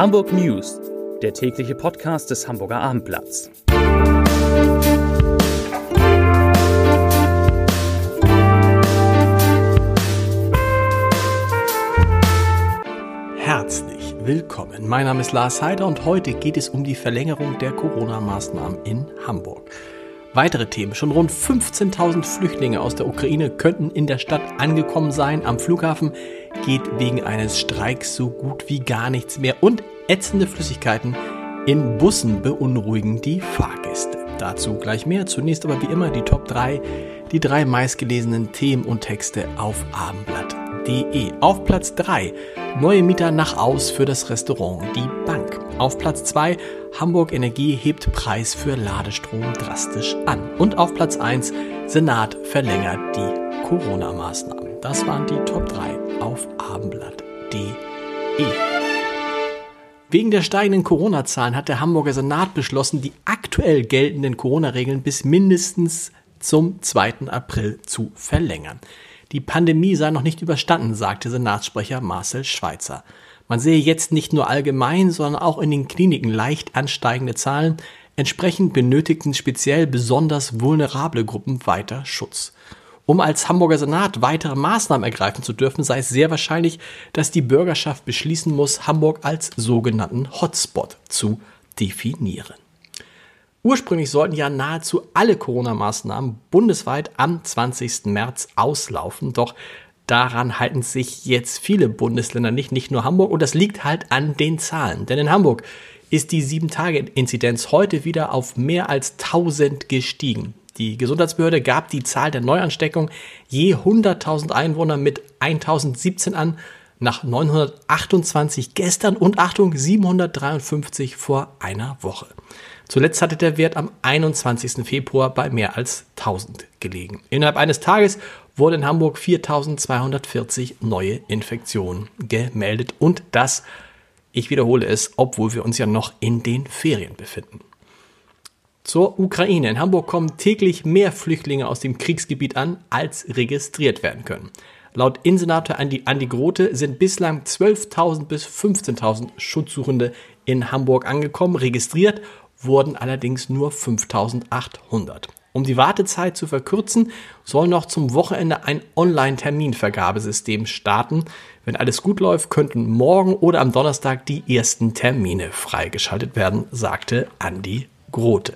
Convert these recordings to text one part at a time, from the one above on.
Hamburg News, der tägliche Podcast des Hamburger Abendblatts. Herzlich willkommen. Mein Name ist Lars Heider und heute geht es um die Verlängerung der Corona-Maßnahmen in Hamburg. Weitere Themen. Schon rund 15.000 Flüchtlinge aus der Ukraine könnten in der Stadt angekommen sein. Am Flughafen geht wegen eines Streiks so gut wie gar nichts mehr. Und ätzende Flüssigkeiten in Bussen beunruhigen die Fahrgäste. Dazu gleich mehr. Zunächst aber wie immer die Top 3, die drei meistgelesenen Themen und Texte auf abendblatt.de. Auf Platz 3 neue Mieter nach aus für das Restaurant Die Bank. Auf Platz 2 Hamburg Energie hebt Preis für Ladestrom drastisch an. Und auf Platz 1 Senat verlängert die Corona-Maßnahmen. Das waren die Top 3 auf abendblatt.de. Wegen der steigenden Corona-Zahlen hat der Hamburger Senat beschlossen, die aktuell geltenden Corona-Regeln bis mindestens zum 2. April zu verlängern. Die Pandemie sei noch nicht überstanden, sagte Senatssprecher Marcel Schweitzer. Man sehe jetzt nicht nur allgemein, sondern auch in den Kliniken leicht ansteigende Zahlen. Entsprechend benötigten speziell besonders vulnerable Gruppen weiter Schutz. Um als Hamburger Senat weitere Maßnahmen ergreifen zu dürfen, sei es sehr wahrscheinlich, dass die Bürgerschaft beschließen muss, Hamburg als sogenannten Hotspot zu definieren. Ursprünglich sollten ja nahezu alle Corona-Maßnahmen bundesweit am 20. März auslaufen, doch Daran halten sich jetzt viele Bundesländer nicht, nicht nur Hamburg. Und das liegt halt an den Zahlen. Denn in Hamburg ist die 7-Tage-Inzidenz heute wieder auf mehr als 1000 gestiegen. Die Gesundheitsbehörde gab die Zahl der Neuansteckung je 100.000 Einwohner mit 1017 an, nach 928 gestern und Achtung 753 vor einer Woche. Zuletzt hatte der Wert am 21. Februar bei mehr als 1000 gelegen. Innerhalb eines Tages wurden in Hamburg 4240 neue Infektionen gemeldet und das, ich wiederhole es, obwohl wir uns ja noch in den Ferien befinden. Zur Ukraine. In Hamburg kommen täglich mehr Flüchtlinge aus dem Kriegsgebiet an, als registriert werden können. Laut Innensenator Andi, Andi Grote sind bislang 12.000 bis 15.000 Schutzsuchende in Hamburg angekommen. Registriert wurden allerdings nur 5.800. Um die Wartezeit zu verkürzen, soll noch zum Wochenende ein Online-Terminvergabesystem starten. Wenn alles gut läuft, könnten morgen oder am Donnerstag die ersten Termine freigeschaltet werden, sagte Andi Grote.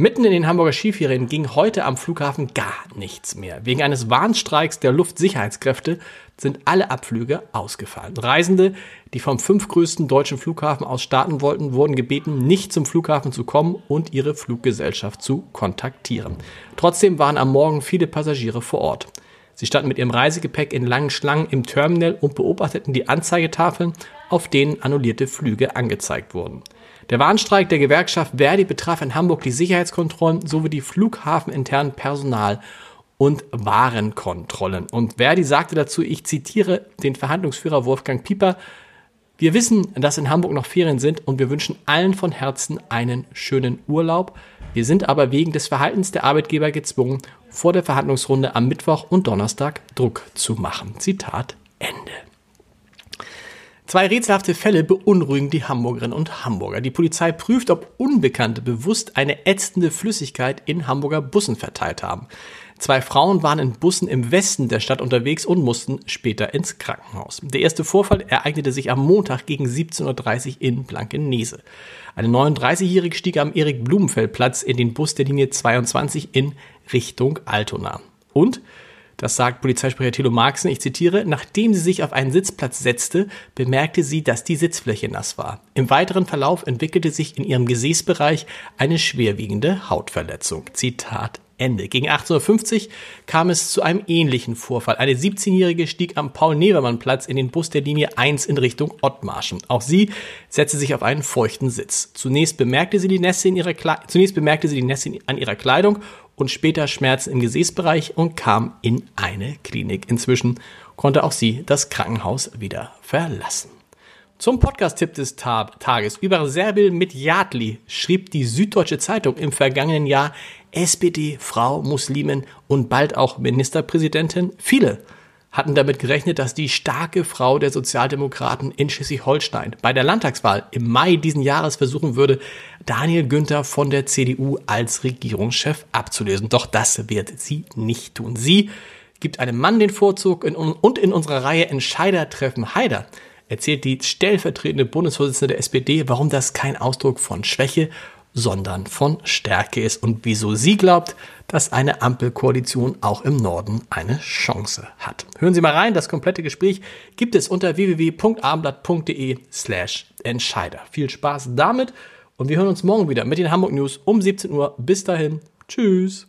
Mitten in den Hamburger Skiferien ging heute am Flughafen gar nichts mehr. Wegen eines Warnstreiks der Luftsicherheitskräfte sind alle Abflüge ausgefallen. Reisende, die vom fünfgrößten deutschen Flughafen aus starten wollten, wurden gebeten, nicht zum Flughafen zu kommen und ihre Fluggesellschaft zu kontaktieren. Trotzdem waren am Morgen viele Passagiere vor Ort. Sie standen mit ihrem Reisegepäck in langen Schlangen im Terminal und beobachteten die Anzeigetafeln, auf denen annullierte Flüge angezeigt wurden. Der Warnstreik der Gewerkschaft Verdi betraf in Hamburg die Sicherheitskontrollen sowie die flughafeninternen Personal- und Warenkontrollen. Und Verdi sagte dazu, ich zitiere den Verhandlungsführer Wolfgang Pieper, wir wissen, dass in Hamburg noch Ferien sind und wir wünschen allen von Herzen einen schönen Urlaub. Wir sind aber wegen des Verhaltens der Arbeitgeber gezwungen, vor der Verhandlungsrunde am Mittwoch und Donnerstag Druck zu machen. Zitat Ende. Zwei rätselhafte Fälle beunruhigen die Hamburgerinnen und Hamburger. Die Polizei prüft, ob Unbekannte bewusst eine ätzende Flüssigkeit in Hamburger Bussen verteilt haben. Zwei Frauen waren in Bussen im Westen der Stadt unterwegs und mussten später ins Krankenhaus. Der erste Vorfall ereignete sich am Montag gegen 17.30 Uhr in Blankenese. Eine 39-Jährige stieg am Erik-Blumenfeld-Platz in den Bus der Linie 22 in Richtung Altona. Und das sagt Polizeisprecher Thilo Marxen, ich zitiere, nachdem sie sich auf einen Sitzplatz setzte, bemerkte sie, dass die Sitzfläche nass war. Im weiteren Verlauf entwickelte sich in ihrem Gesäßbereich eine schwerwiegende Hautverletzung. Zitat Ende. Gegen 18.50 Uhr kam es zu einem ähnlichen Vorfall. Eine 17-Jährige stieg am Paul-Nevermann-Platz in den Bus der Linie 1 in Richtung Ottmarschen. Auch sie setzte sich auf einen feuchten Sitz. Zunächst bemerkte sie die Nässe, in ihrer Zunächst bemerkte sie die Nässe an ihrer Kleidung und später Schmerzen im Gesäßbereich und kam in eine Klinik. Inzwischen konnte auch sie das Krankenhaus wieder verlassen. Zum Podcast-Tipp des Tages über Serbil mit Yadli schrieb die Süddeutsche Zeitung im vergangenen Jahr SPD, Frau, Muslimin und bald auch Ministerpräsidentin. Viele hatten damit gerechnet, dass die starke Frau der Sozialdemokraten in Schleswig-Holstein bei der Landtagswahl im Mai diesen Jahres versuchen würde, Daniel Günther von der CDU als Regierungschef abzulösen. Doch das wird sie nicht tun. Sie gibt einem Mann den Vorzug und in unserer Reihe Entscheider treffen Haider erzählt die stellvertretende Bundesvorsitzende der SPD, warum das kein Ausdruck von Schwäche, sondern von Stärke ist und wieso sie glaubt, dass eine Ampelkoalition auch im Norden eine Chance hat. Hören Sie mal rein, das komplette Gespräch gibt es unter www.abendblatt.de slash Entscheider. Viel Spaß damit und wir hören uns morgen wieder mit den Hamburg News um 17 Uhr. Bis dahin, tschüss.